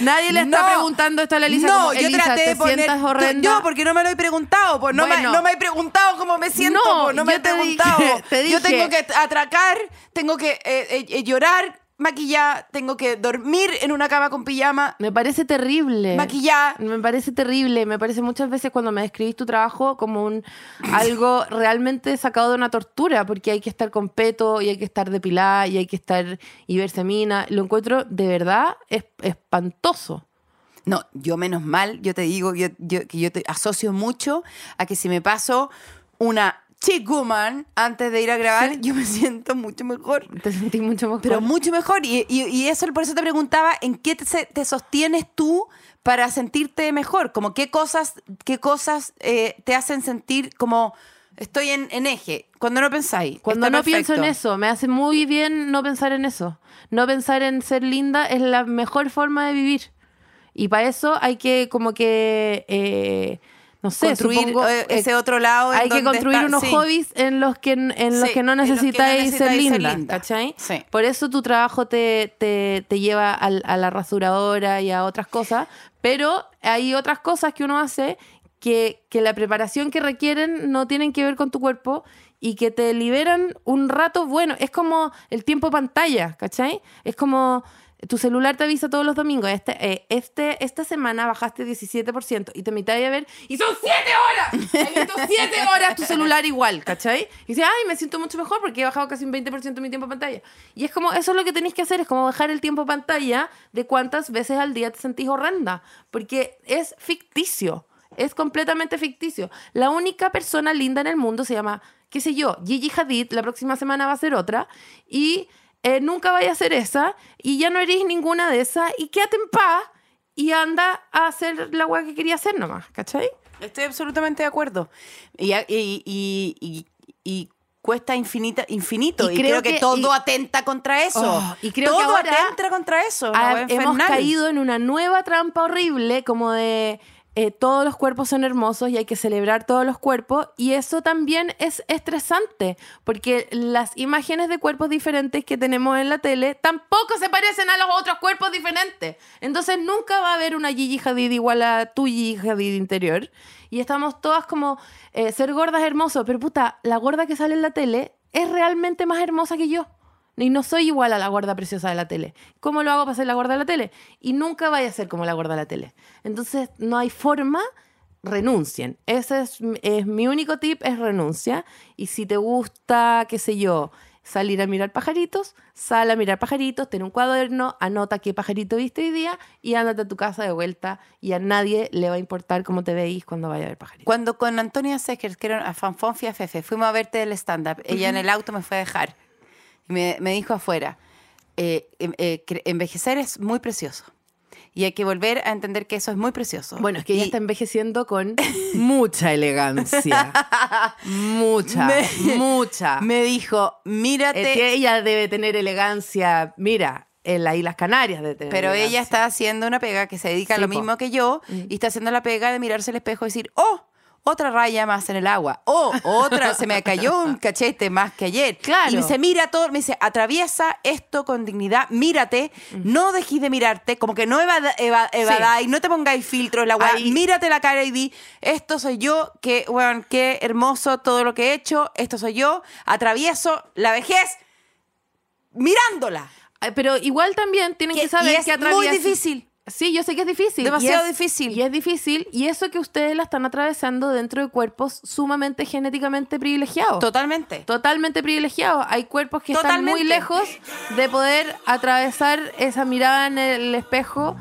S3: nadie le está
S2: No.
S3: preguntando esto a la Elisa
S2: No,
S3: como,
S2: yo
S3: Elisa,
S2: traté
S3: ¿te
S2: de poner.
S3: horrenda?
S2: Yo, porque no me lo he preguntado, pues no,
S3: Bueno.
S2: me, no me he preguntado cómo me siento,
S3: No,
S2: pues, no me
S3: yo
S2: he
S3: te
S2: preguntado.
S3: dije- te
S2: Yo
S3: dije-
S2: tengo que atracar, tengo que eh, eh, eh, llorar, maquillar, tengo que dormir en una cama con pijama,
S3: Me parece terrible.
S2: maquillar.
S3: Me parece terrible, me parece muchas veces cuando me describís tu trabajo como un algo realmente sacado de una tortura, porque hay que estar con peto y hay que estar depilada y hay que estar y verse mina. Lo encuentro de verdad es, espantoso.
S2: No, yo menos mal, yo te digo yo, yo- que yo te asocio mucho a que si me paso una Chick Woman antes de ir a grabar, yo me siento mucho mejor.
S3: Te sentís mucho mejor.
S2: Pero mucho mejor. Y, y- y eso por eso te preguntaba, ¿en qué te, te sostienes tú para sentirte mejor? Como qué cosas, qué cosas eh, te hacen sentir como estoy en, en eje. Cuando no pensáis.
S3: Cuando no pienso en eso, me hace muy bien no pensar en eso. No pensar en ser linda es la mejor forma de vivir. Y para eso hay que como que, eh, no sé,
S2: Construir
S3: supongo,
S2: eh,
S3: eh,
S2: ese otro lado. en
S3: hay que
S2: donde
S3: construir
S2: está-
S3: unos
S2: sí.
S3: hobbies en los que, en los que no
S2: que
S3: necesitáis ser linda. ¿cachai?
S2: Sí.
S3: Por eso tu trabajo te, te, te lleva a, la rasuradora y a otras cosas, pero hay otras cosas que uno hace que, que la preparación que requieren no tienen que ver con tu cuerpo y que te liberan un rato bueno. Es como el tiempo pantalla, ¿cachai? Es como tu celular te avisa todos los domingos. Este, eh, este, esta semana bajaste 17% y te metáis a ver y son 7 horas. He visto 7 horas tu celular igual, ¿cachai? Y dices, ay, me siento mucho mejor porque he bajado casi un 20% de mi tiempo pantalla. Y es como, eso es lo que tenéis que hacer, es como bajar el tiempo pantalla de cuántas veces al día te sentís horrenda. Porque es ficticio. Es completamente ficticio. La única persona linda en el mundo se llama, qué sé yo, Gigi Hadid. La próxima semana va a ser otra. Y eh, nunca vaya a ser esa. Y ya no eres ninguna de esas. Y quédate en paz. Y anda a hacer la weá que quería hacer nomás. ¿Cachai?
S2: Estoy absolutamente de acuerdo. Y, y, y- cuesta infinita, infinito.
S3: Y
S2: Y,
S3: creo
S2: creo, que,
S3: que-
S2: todo atenta contra eso.
S3: Oh, y creo
S2: todo
S3: que ahora
S2: atenta contra eso.
S3: hemos
S2: infernal.
S3: caído en una nueva trampa horrible como de eh, todos los cuerpos son hermosos y hay que celebrar todos los cuerpos y eso también es estresante porque las imágenes de cuerpos diferentes que tenemos en la tele tampoco se parecen a los otros cuerpos diferentes. Entonces nunca va a haber una Gigi Hadid igual a tu Gigi Hadid interior y estamos todas como eh, ser gordas es hermoso pero puta la gorda que sale en la tele es realmente más hermosa que yo y no soy igual a la gorda preciosa de la tele. ¿Cómo lo hago para ser la gorda de la tele? Y nunca vaya a ser como la gorda de la tele. Entonces, no hay forma, renuncien. Ese es, es mi único tip, es renuncia. Y si te gusta, qué sé yo, salir a mirar pajaritos, sal a mirar pajaritos, ten un cuaderno, anota qué pajarito viste hoy día y ándate a tu casa de vuelta y a nadie le va a importar cómo te veis cuando vaya a ver pajaritos.
S2: Cuando con Antonia Seckers, que era a Fanfonfia Fefe, fuimos a verte el stand-up, ella en el auto me fue a dejar. Me, me dijo afuera, eh, em- eh, envejecer es muy precioso. Y hay que volver a entender que eso es muy precioso.
S3: Bueno, es que ella
S2: Y-
S3: está envejeciendo con mucha elegancia. mucha,
S2: Me-
S3: mucha.
S2: Me dijo, mírate.
S3: que ella debe tener elegancia, mira, en las Islas Canarias debe tener
S2: Pero ella está haciendo una pega que se dedica
S3: Sí,
S2: a lo
S3: po.
S2: mismo que yo y está haciendo la pega de mirarse al espejo y decir, oh, otra raya más en el agua. Oh, otra, se me cayó un cachete más que ayer.
S3: Claro.
S2: Y me dice, mira todo, me dice, atraviesa esto con dignidad, mírate, no dejes de mirarte, como que no evada- evadáis, no te pongáis filtros, la weá, mírate la cara y di, esto soy yo, que, weón, qué hermoso todo lo que he hecho, esto soy yo, atravieso la vejez mirándola.
S3: Pero igual también tienen
S2: Que-
S3: que saber
S2: y es
S3: que
S2: muy difícil.
S3: Sí, yo sé que es difícil.
S2: Demasiado
S3: Y es-
S2: difícil.
S3: Y es difícil. Y eso que ustedes la están atravesando dentro de cuerpos sumamente genéticamente privilegiados.
S2: Totalmente.
S3: Totalmente privilegiados. Hay cuerpos que están muy lejos de poder atravesar esa mirada en el espejo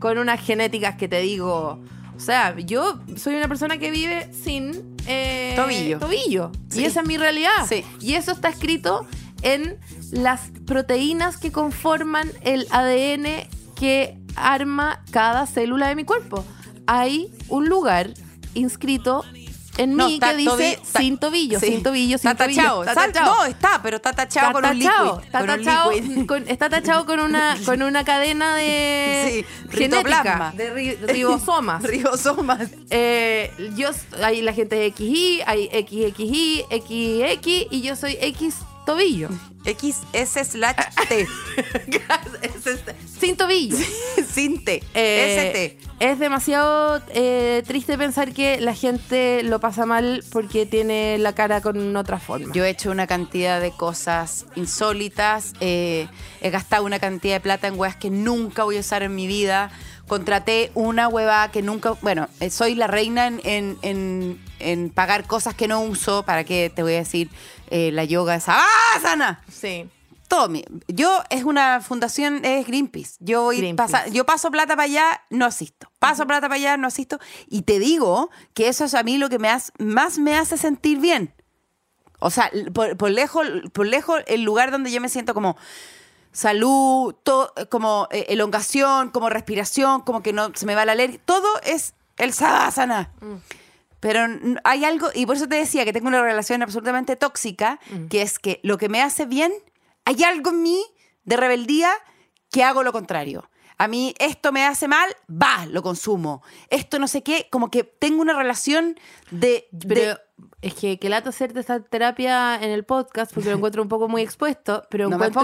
S3: con unas genéticas que te digo. O sea, yo soy una persona que vive sin eh,
S2: Tobillo.
S3: tobillo.
S2: Sí.
S3: Y esa es mi realidad.
S2: Sí.
S3: Y eso está escrito en las proteínas que conforman el ADN que arma cada célula de mi cuerpo. Hay un lugar inscrito en
S2: No,
S3: mí que dice
S2: tobi-
S3: sin tobillo,
S2: sí.
S3: sin tobillo, sin
S2: está
S3: tobillo.
S2: tachado.
S3: Está
S2: Sal-
S3: tachado.
S2: No, está, pero está tachado con un liquid.
S3: está
S2: con un
S3: tachado
S2: liquid.
S3: con- está tachado con una, con una cadena de
S2: Sí,
S3: genética, de ri- ribosomas.
S2: Ribosomas.
S3: Eh, yo, hay la gente es XY, hay XXY, XX y yo soy X tobillo.
S2: XS slash T.
S3: Sin tobillo.
S2: Sin T.
S3: Eh,
S2: ST.
S3: Es demasiado eh, triste pensar que la gente lo pasa mal porque tiene la cara con otra forma.
S2: Yo he hecho una cantidad de cosas insólitas. eh, he gastado una cantidad de plata en weas que nunca voy a usar en mi vida. Contraté una hueva que nunca. Bueno, eh, soy la reina en, en- en- en pagar cosas que no uso. ¿Para qué te voy a decir? Eh, la yoga es. ¡Ah, sana!
S3: sí.
S2: todo mi- yo es una fundación es Greenpeace yo voy
S3: Greenpeace.
S2: pasa- yo paso plata para allá no asisto paso plata para allá no asisto y te digo que eso es a mí lo que me hace, más me hace sentir bien O sea, por, por lejos, por lejos, el lugar donde yo me siento como salud, como eh, elongación, como respiración, como que no se me va la alergia, todo es el sadasana. Pero hay algo, y por eso te decía que tengo una relación absolutamente tóxica, que es que lo que me hace bien, hay algo en mí de rebeldía que hago lo contrario. A mí esto me hace mal, va, lo consumo. Esto no sé qué, como que tengo una relación de... de-
S3: Pero es que, que lata hacerte esta terapia en el podcast porque lo encuentro un poco muy expuesto, pero
S2: No
S3: encuentro,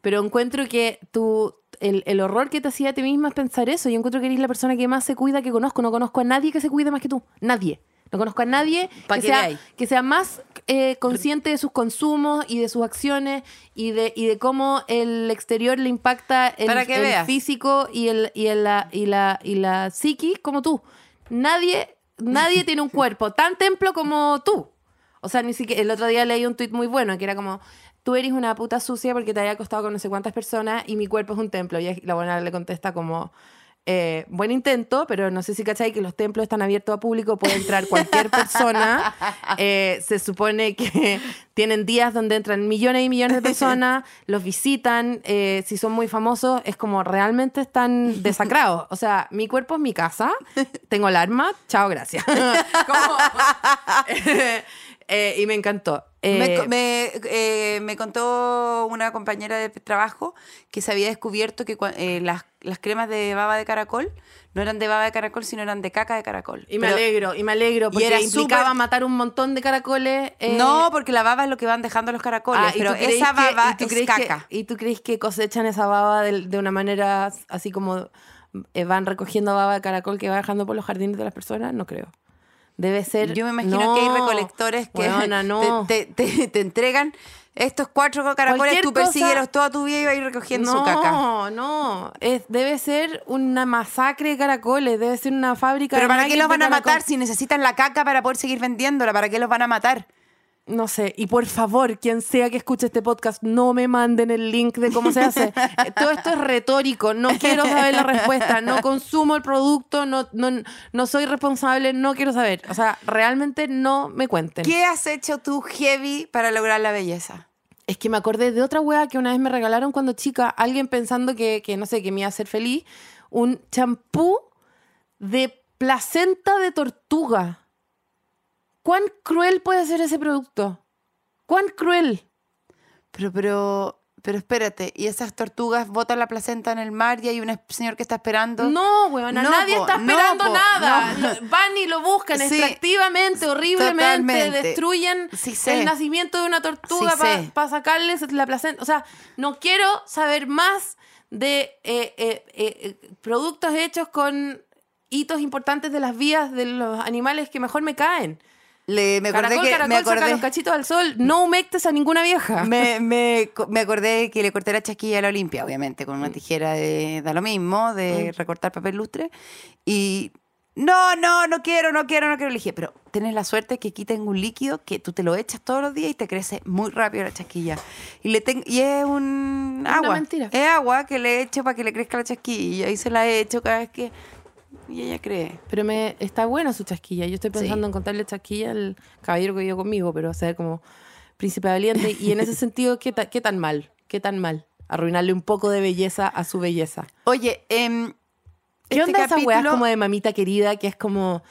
S3: pero encuentro que tú, el, el horror que te hacía a ti misma es pensar eso. Yo encuentro que eres la persona que más se cuida que conozco. No conozco a nadie que se cuide más que tú. Nadie. No conozco a nadie que, sea, que sea más eh, consciente de sus consumos y de sus acciones y de, y de cómo el exterior le impacta el,
S2: Para que
S3: el
S2: veas.
S3: físico y, el, y, el- la, y, la, y la psiquis como tú. Nadie, nadie tiene un cuerpo tan templo como tú. O sea, ni siquiera. El otro día leí un tuit muy bueno que era como. Tú eres una puta sucia porque te había acostado con no sé cuántas personas y mi cuerpo es un templo. Y la buena le contesta como. Eh, buen intento, pero no sé si cachai que los templos están abiertos a público, puede entrar cualquier persona. Eh, se supone que tienen días donde entran millones y millones de personas, los visitan, eh, si son muy famosos, es como realmente están desacrados. O sea, mi cuerpo es mi casa, tengo alarma, chao, gracias. Como- Eh, y me encantó.
S2: Me,
S3: Eh,
S2: me, eh, me contó una compañera de trabajo que se había descubierto que eh, las, las cremas de baba de caracol no eran de baba de caracol, sino eran de caca de caracol.
S3: y me
S2: Pero-
S3: alegro, y me alegro, porque
S2: era
S3: implicaba matar un montón de caracoles.
S2: No, porque la baba es lo que van dejando los caracoles,
S3: Ah, ¿y
S2: pero esa
S3: que-
S2: baba
S3: y tú
S2: es
S3: que-
S2: caca.
S3: ¿Y tú crees que cosechan esa baba de, de una manera así como van recogiendo baba de caracol que va dejando por los jardines de las personas? No creo. Debe ser.
S2: Yo me imagino
S3: No,
S2: que hay recolectores que
S3: no.
S2: te, te- te- te entregan estos cuatro caracoles, tú persíguelos toda tu vida y vas a ir recogiendo
S3: no,
S2: su caca.
S3: no. Es, debe ser una masacre de caracoles. Debe ser una fábrica
S2: Pero
S3: de
S2: ¿para qué los van a matar si necesitan la caca para poder seguir vendiéndola? ¿Para qué los van a matar?
S3: No sé, y por favor, quien sea que escuche este podcast, no me manden el link de cómo se hace. Todo esto es retórico, no quiero saber la respuesta, no consumo el producto, no, no, no soy responsable, no quiero saber. O sea, realmente no me cuenten.
S2: ¿Qué has hecho tú heavy para lograr la belleza?
S3: Es que me acordé de otra wea que una vez me regalaron cuando chica, alguien pensando que, que no sé, que me iba a hacer feliz, un champú de placenta de tortuga. ¿Cuán cruel puede ser ese producto? ¿Cuán cruel?
S2: Pero, pero, pero espérate, ¿y esas tortugas botan la placenta en el mar y hay un señor que está esperando?
S3: No, weón,
S2: No,
S3: nadie
S2: po,
S3: está
S2: no,
S3: esperando
S2: po,
S3: nada.
S2: no.
S3: Van y lo buscan
S2: Sí,
S3: extractivamente, horriblemente,
S2: totalmente.
S3: destruyen
S2: Sí
S3: el nacimiento de una tortuga
S2: Sí
S3: para sacarles la placenta. O sea, no quiero saber más de eh, eh, eh, productos hechos con hitos importantes de las vías de los animales que mejor me caen.
S2: Le, me acordé
S3: caracol,
S2: que
S3: caracol,
S2: me
S3: saca
S2: acordé,
S3: los cachitos al sol. No humectes a ninguna vieja.
S2: me, me, me acordé que le corté la chasquilla a la Olimpia, obviamente, con una tijera de, da lo mismo, de recortar papel lustre. Y no, no, no quiero, no quiero, no quiero. Le dije, pero tienes la suerte que aquí tengo un líquido que tú te lo echas todos los días y te crece muy rápido la chasquilla. Y, le ten- y es un agua.
S3: mentira.
S2: Es agua que le echo para que le crezca la chasquilla. Y se la echo cada vez que... Y ella cree.
S3: Pero me está buena su chasquilla. Yo estoy pensando
S2: Sí.
S3: en contarle chasquilla al caballero que vive conmigo, pero ser como príncipe valiente. Y en ese sentido, ¿qué, ta- ¿qué tan mal? ¿Qué tan mal? Arruinarle un poco de belleza a su belleza.
S2: Oye, em,
S3: ¿Qué
S2: este
S3: onda esa weá
S2: capítulo-
S3: como de mamita querida que es como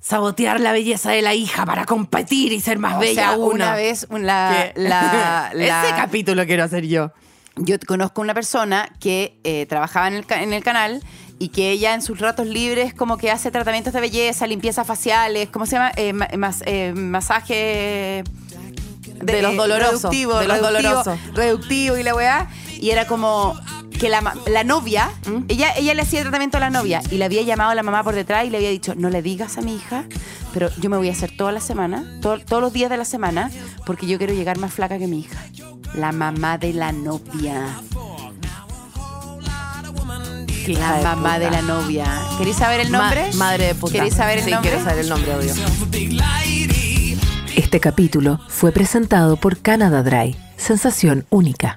S3: sabotear la belleza de la hija para competir y ser más
S2: O
S3: bella
S2: sea,
S3: una?
S2: una vez la,
S3: Que-
S2: la- la-
S3: Ese capítulo quiero hacer yo.
S2: yo conozco una persona que eh, trabajaba en el, en el canal y que ella en sus ratos libres como que hace tratamientos de belleza, limpiezas faciales, ¿cómo se llama? Eh, ma- mas- eh, masaje
S3: De los dolorosos,
S2: reductivo,
S3: de los
S2: reductivo,
S3: dolorosos.
S2: reductivo y la weá. Y era como que la, la novia,
S3: ¿Mm?
S2: ella, ella le hacía tratamiento a la novia y le había llamado a la mamá por detrás y le había dicho, no le digas a mi hija, pero yo me voy a hacer toda la semana, to- todos los días de la semana, porque yo quiero llegar más flaca que mi hija. La mamá de la novia. La
S3: de
S2: mamá
S3: puta.
S2: de la novia. ¿Queréis saber el
S3: Ma-
S2: nombre?
S3: madre de puta.
S2: ¿Queréis saber el
S3: sí,
S2: nombre?
S3: quiero saber el nombre, obvio.
S1: Este capítulo fue presentado por Canada Dry, sensación única.